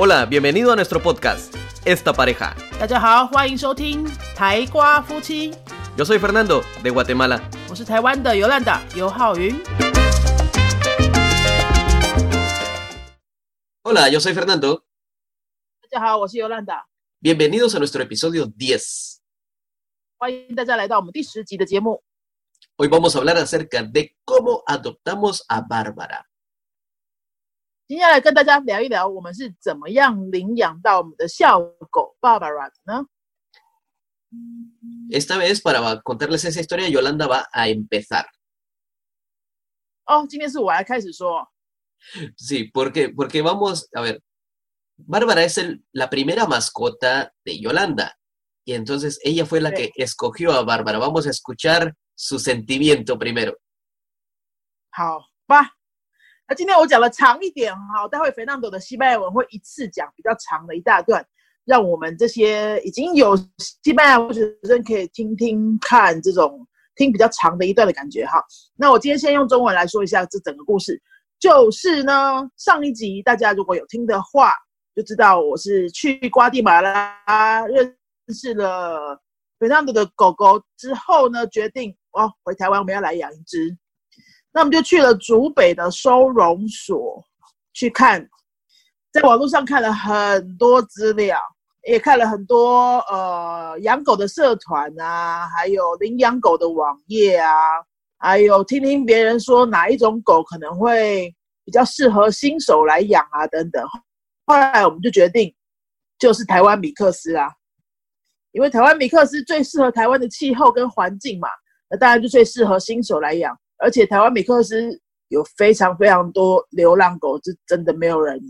Hola, bienvenido a nuestro podcast, Esta Pareja. Yo soy Fernando, de Guatemala. Hola, yo soy Fernando. Bienvenidos a nuestro episodio 10. Hoy vamos a hablar acerca de cómo adoptamos a Bárbara. 今天来跟大家聊一聊，我们是怎么样领养到我们的校狗 Barbara 的呢？ Esta vez, para contarles esa historia, Yolanda va a empezar. 哦，今天是我来开始说。 Sí, porque, porque vamos, a ver, Bárbara es el- la primera mascota de Yolanda. Y entonces ella fue la que Sí. escogió a Bárbara. Vamos a escuchar su sentimiento primero. 好吧， 那今天我讲的长一点哈，待会 Fernando 的西班牙文会一次讲比较长的一大段，让我们这些已经有西班牙文学生可以听听看这种听比较长的一段的感觉哈。那我今天先用中文来说一下这整个故事，就是呢，上一集大家如果有听的话，就知道我是去瓜地马拉认识了 Fernando 的狗狗之后呢，决定哦回台湾我们要来养一只。那我们就去了竹北的收容所去看，在网络上看了很多资料，也看了很多呃养狗的社团啊，还有领养狗的网页啊，还有听听别人说哪一种狗可能会比较适合新手来养啊等等。后来我们就决定就是台湾米克斯啊，因为台湾米克斯最适合台湾的气候跟环境嘛，那当然就最适合新手来养。而且台湾米克斯有非常非常多流浪狗，是真的没有人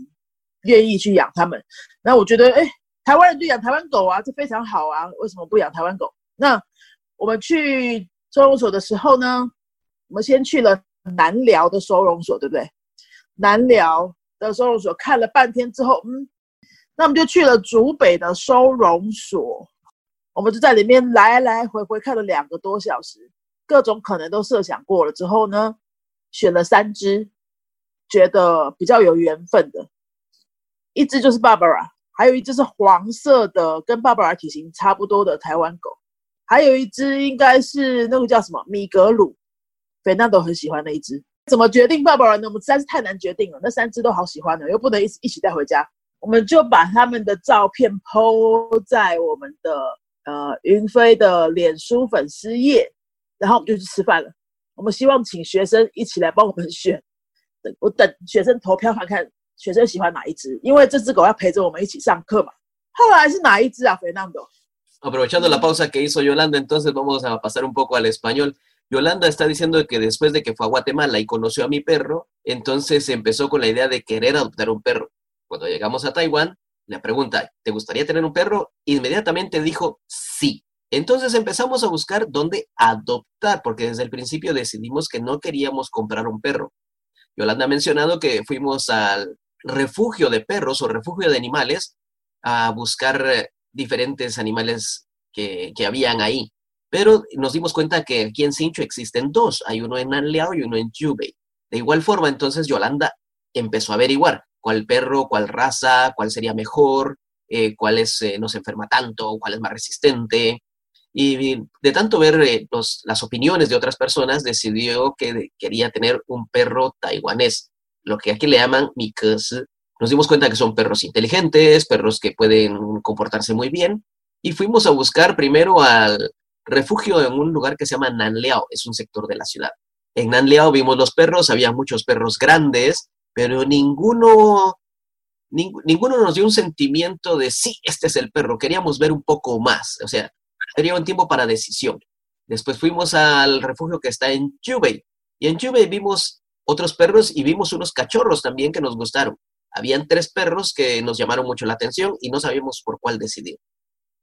愿意去养它们。那我觉得，哎，台湾人就养台湾狗啊，这非常好啊，为什么不养台湾狗？那我们去收容所的时候呢，我们先去了南寮的收容所，对不对？南寮的收容所看了半天之后，嗯，那我们就去了竹北的收容所，我们就在里面来来回回看了两个多小时。各种可能都设想过了之后呢，选了三只，觉得比较有缘分的，一只就是 Barbara，还有一只是黄色的，跟 Barbara 体型差不多的台湾狗，还有一只应该是那个叫什么米格鲁，菲娜都很喜欢的一只。怎么决定 Barbara 呢？我们实在是太难决定了，那三只都好喜欢的，又不能一起一起带回家，我们就把他们的照片 PO 在我们的呃云飞的脸书粉丝页。然后我们就去吃饭了。我们希望请学生一起来帮我们选，等我等学生投票看看学生喜欢哪一只，因为这只狗要陪着我们一起上课嘛。后来是哪一只啊，Fernando？ Aprovechando la pausa que hizo Yolanda, entonces vamos a pasar un poco al español. Yolanda está diciendo que después de que fue a Guatemala y conoció a mi perro, entonces empezó con la idea de querer adoptar un perro. Cuando llegamos a Taiwán, le pregunta, ¿te gustaría tener un perro? Inmediatamente dijo sí. Entonces empezamos a buscar dónde adoptar, porque desde el principio decidimos que no queríamos comprar un perro. Yolanda ha mencionado que fuimos al refugio de perros o refugio de animales a buscar eh, diferentes animales que, que habían ahí. Pero nos dimos cuenta que aquí en Sincho existen dos, hay uno en Anliao y uno en Jubei. De igual forma, entonces Yolanda empezó a averiguar cuál perro, cuál raza, cuál sería mejor, eh, cuál es, eh, no se enferma tanto, cuál es más resistente. Y de tanto ver eh, los, las opiniones de otras personas, decidió que quería tener un perro taiwanés, lo que aquí le llaman Mikes. Nos dimos cuenta que son perros inteligentes, perros que pueden comportarse muy bien, y fuimos a buscar primero al refugio en un lugar que se llama Nanliao, es un sector de la ciudad. En Nanliao vimos los perros, había muchos perros grandes, pero ninguno, ning, ninguno nos dio un sentimiento de sí, este es el perro, queríamos ver un poco más, o sea, sería un tiempo para decisión. Después fuimos al refugio que está en Jubei, y en Jubei vimos otros perros y vimos unos cachorros también que nos gustaron. Habían tres perros que nos llamaron mucho la atención y no sabíamos por cuál decidir.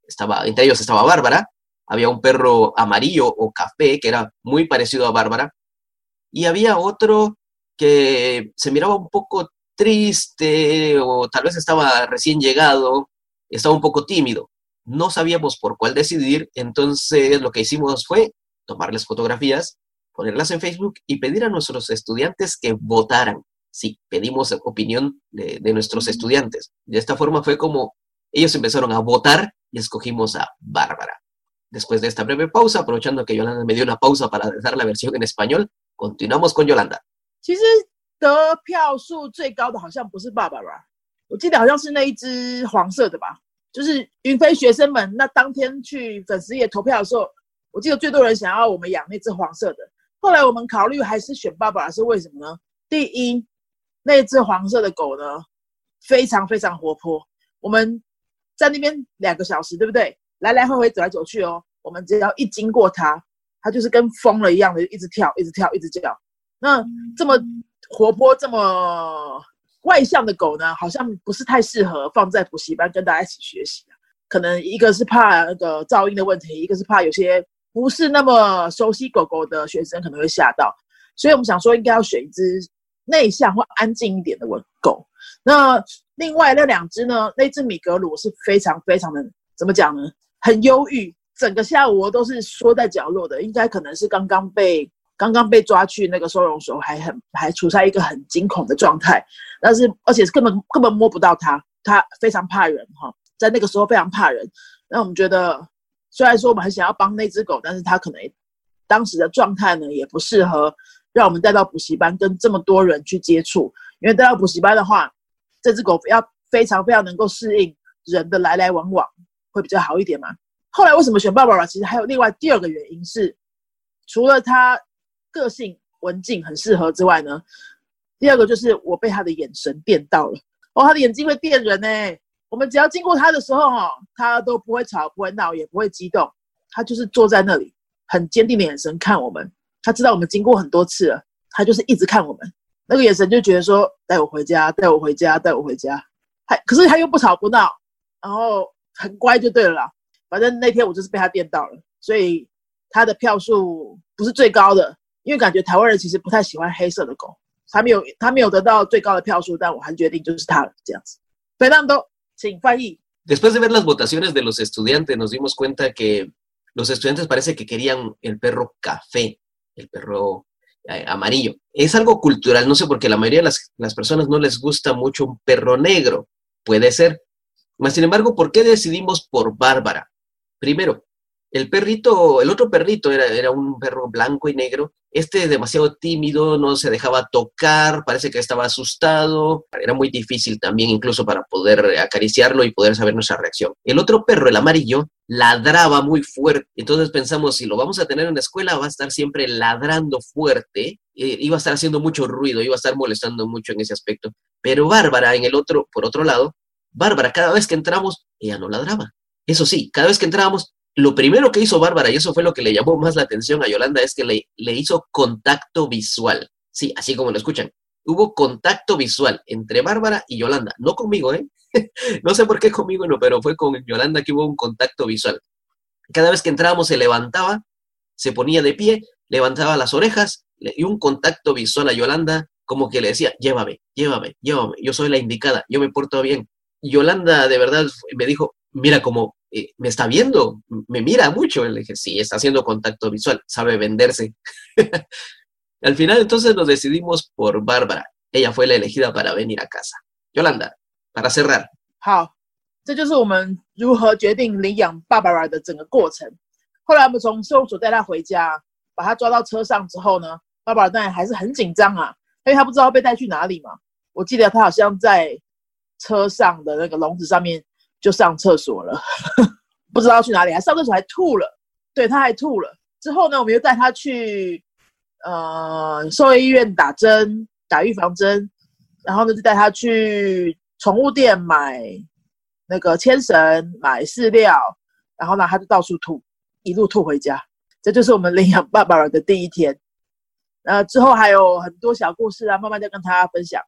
Estaba, entre ellos estaba Bárbara, había un perro amarillo o café que era muy parecido a Bárbara, y había otro que se miraba un poco triste o tal vez estaba recién llegado, estaba un poco tímido No sabíamos por cuál decidir, entonces lo que hicimos fue tomarles fotografías, ponerlas en Facebook y pedir a nuestros estudiantes que votaran Sí, pedimos opinión de, de nuestros estudiantes. De esta forma fue como ellos empezaron a votar y escogimos a Bárbara. Después de esta breve pausa, aprovechando que Yolanda me dio una pausa para dar la versión en español, continuamos con Yolanda. 其实得票数最高的好像不是 Barbara，我记得好像是那一只黄色的吧。 就是云飞学生们那当天去粉丝页投票的时候，我记得最多人想要我们养那只黄色的。后来我们考虑还是选爸爸是为什么呢？第一，那只黄色的狗呢非常非常活泼，我们在那边两个小时，对不对？来来回回走来走去哦。我们只要一经过它，它就是跟疯了一样的，一直跳，一直跳，一直叫。那这么活泼、这么外向的狗呢，好像不是太适合放在补习班跟大家一起学习可能一个是怕那个噪音的问题，一个是怕有些不是那么熟悉狗狗的学生可能会吓到。所以我们想说，应该要选一只内向或安静一点的狗。那另外那两只呢？那只米格鲁是非常非常的怎么讲呢？很忧郁，整个下午都是缩在角落的。应该可能是刚刚被刚刚被抓去那个收容所，还很还处在一个很惊恐的状态。但是而且是根本根本摸不到它，它非常怕人哈，在那个时候非常怕人。那我们觉得，虽然说我们很想要帮那只狗，但是它可能当时的状态呢，也不适合让我们带到补习班跟这么多人去接触。因为带到补习班的话，这只狗要非常非常能够适应人的来来往往，会比较好一点嘛。后来为什么选爸爸？其实还有另外第二个原因是，除了它个性文静很适合之外呢，第二个就是我被他的眼神电到了。哦，他的眼睛会电人呢。我们只要经过他的时候，哈，他都不会吵，不会闹，也不会激动，他就是坐在那里，很坚定的眼神看我们。他知道我们经过很多次了，他就是一直看我们。那个眼神就觉得说带我回家，带我回家，带我回家。还可是他又不吵不闹，然后很乖就对了啦。反正那天我就是被他电到了，所以他的票数不是最高的，因为感觉台湾人其实不太喜欢黑色的狗。他没有他没有得到最高的票数，但我还决定就是他了这样子。非常多，请翻译。Después de ver las votaciones de los estudiantes, nos dimos cuenta que los estudiantes parece que querían el perro café, el perro Eh, amarillo. Es algo cultural, no sé, porque la mayoría de las, las, personas no les gusta mucho un perro negro. Puede ser. Mas, sin embargo, ¿por qué decidimos por Bárbara? Primero, el perrito, el otro perrito era, era un perro blanco y negro. Este demasiado tímido, no se dejaba tocar, parece que estaba asustado. Era muy difícil también incluso para poder acariciarlo y poder saber nuestra reacción. El otro perro, el amarillo, ladraba muy fuerte. Entonces pensamos, si lo vamos a tener en la escuela, va a estar siempre ladrando fuerte, eh, iba a estar haciendo mucho ruido, iba a estar molestando mucho en ese aspecto. Pero Bárbara, en el otro, por otro lado, Bárbara, cada vez que entramos, ella no ladraba. Eso sí, cada vez que entrábamos, lo primero que hizo Bárbara, y eso fue lo que le llamó más la atención a Yolanda, es que le, le hizo contacto visual. Sí, así como lo escuchan. Hubo contacto visual entre Bárbara y Yolanda. No conmigo, ¿eh? no sé por qué conmigo no, pero fue con Yolanda que hubo un contacto visual. Cada vez que entrábamos se levantaba, se ponía de pie, levantaba las orejas y un contacto visual a Yolanda, como que le decía, llévame, llévame, llévame, yo soy la indicada, yo me porto bien. Yolanda de verdad me dijo, mira como eh, me está viendo, me mira mucho. Le dije, sí, está haciendo contacto visual, sabe venderse. Al final entonces nos decidimos por Bárbara. Ella fue la elegida para venir a casa. Yolanda, para cerrar. 好，这就是我们如何决定领养 Barbara 的整个过程。后来我们从收容所带她回家，把她抓到车上之后呢，Barbara 当然还是很紧张啊，因为她不知道被带去哪里嘛。我记得她好像在车上的那个笼子上面 就上厕所了，不知道去哪里，还上厕所还吐了。对，他还吐了。之后呢，我们又带他去呃兽医院打针，打预防针。然后呢，就带他去宠物店买那个牵绳，买饲料。然后呢，他就到处吐，一路吐回家。这就是我们领养爸爸的第一天。呃，之后还有很多小故事啊，慢慢再跟大家分享。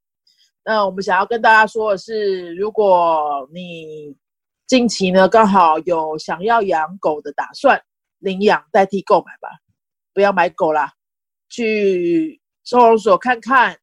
那我们想要跟大家说的是，如果你近期呢，刚好有想要养狗的打算，领养代替购买吧，不要买狗啦，去收容所看看，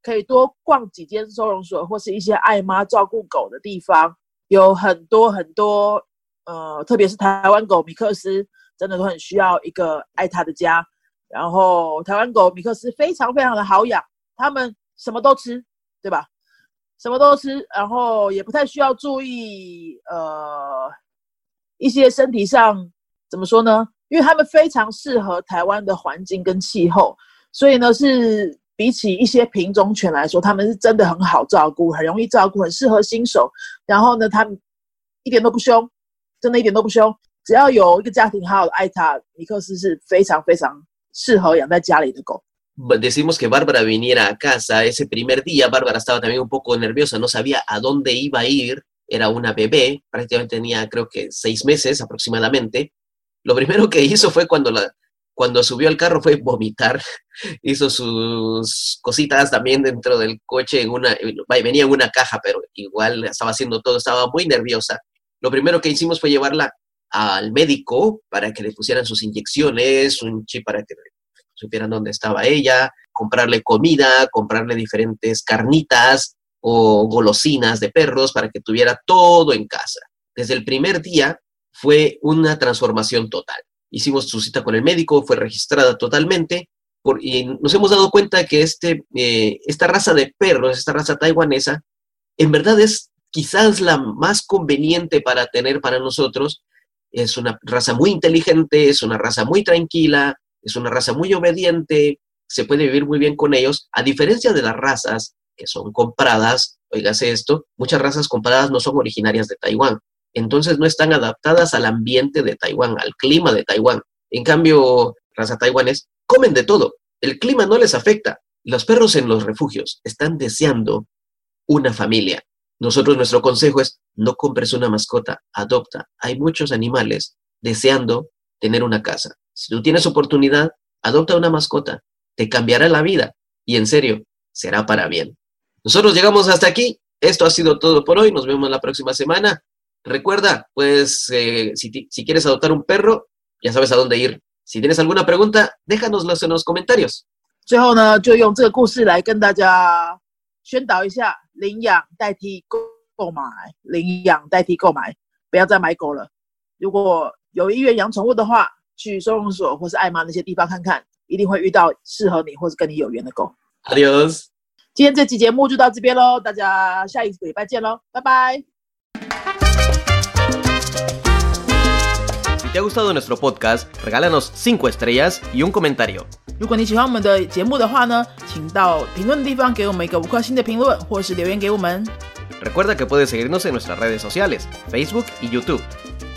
可以多逛几间收容所或是一些爱妈照顾狗的地方，有很多很多，呃，特别是台湾狗米克斯，真的都很需要一个爱它的家。然后台湾狗米克斯非常非常的好养，它们什么都吃，对吧？什么都吃，然后也不太需要注意呃一些身体上怎么说呢？因为他们非常适合台湾的环境跟气候，所以呢是比起一些品种犬来说，他们是真的很好照顾，很容易照顾，很适合新手。然后呢，他们一点都不凶，真的一点都不凶。只要有一个家庭好好的爱它，米克斯是非常非常适合养在家里的狗。Decimos que Bárbara viniera a casa ese primer día. Bárbara estaba también un poco nerviosa, no sabía a dónde iba a ir. Era una bebé, prácticamente tenía creo que seis meses aproximadamente. Lo primero que hizo fue cuando, cuando subió al carro fue vomitar. Hizo sus cositas también dentro del coche, en una, venía en una caja, pero igual estaba haciendo todo, estaba muy nerviosa. Lo primero que hicimos fue llevarla al médico para que le pusieran sus inyecciones, un chip para que supieran dónde estaba ella, comprarle comida, comprarle diferentes carnitas o golosinas de perros para que tuviera todo en casa. Desde el primer día fue una transformación total. Hicimos su cita con el médico, fue registrada totalmente y nos hemos dado cuenta que este, eh, esta raza de perros, esta raza taiwanesa, en verdad es quizás la más conveniente para tener para nosotros. Es una raza muy inteligente, es una raza muy tranquila, es una raza muy obediente, se puede vivir muy bien con ellos, a diferencia de las razas que son compradas, oígase esto, muchas razas compradas no son originarias de Taiwán, entonces no están adaptadas al ambiente de Taiwán, al clima de Taiwán. En cambio, raza taiwanés comen de todo, el clima no les afecta. Los perros en los refugios están deseando una familia. Nosotros nuestro consejo es no compres una mascota, adopta. Hay muchos animales deseando tener una casa. Si tú tienes oportunidad, adopta una mascota, te cambiará la vida y en serio, será para bien. Nosotros llegamos hasta aquí. Esto ha sido todo por hoy. Nos vemos la próxima semana. Recuerda, pues, eh, si, si, quieres adoptar un perro, ya sabes a dónde ir. Si tienes alguna pregunta, déjanoslo en los comentarios. 最后呢，就用这个故事来跟大家宣导一下：领养代替购购买，领养代替购买，不要再买狗了。如果 有意愿养宠物的话，去收容所或是爱妈那些地方看看，一定会遇到适合你或是跟你有缘的狗。Adios，。今天这期节目就到这边喽，大家下一个礼拜见喽，拜拜。Si te ha gustado nuestro podcast, regálanos cinco estrellas y un comentario。如果你喜欢我们的节目的话呢，请到评论的地方给我们一个五颗星的评论，或是留言给我们。Recuerda que puedes seguirnos en nuestras redes sociales, Facebook y YouTube。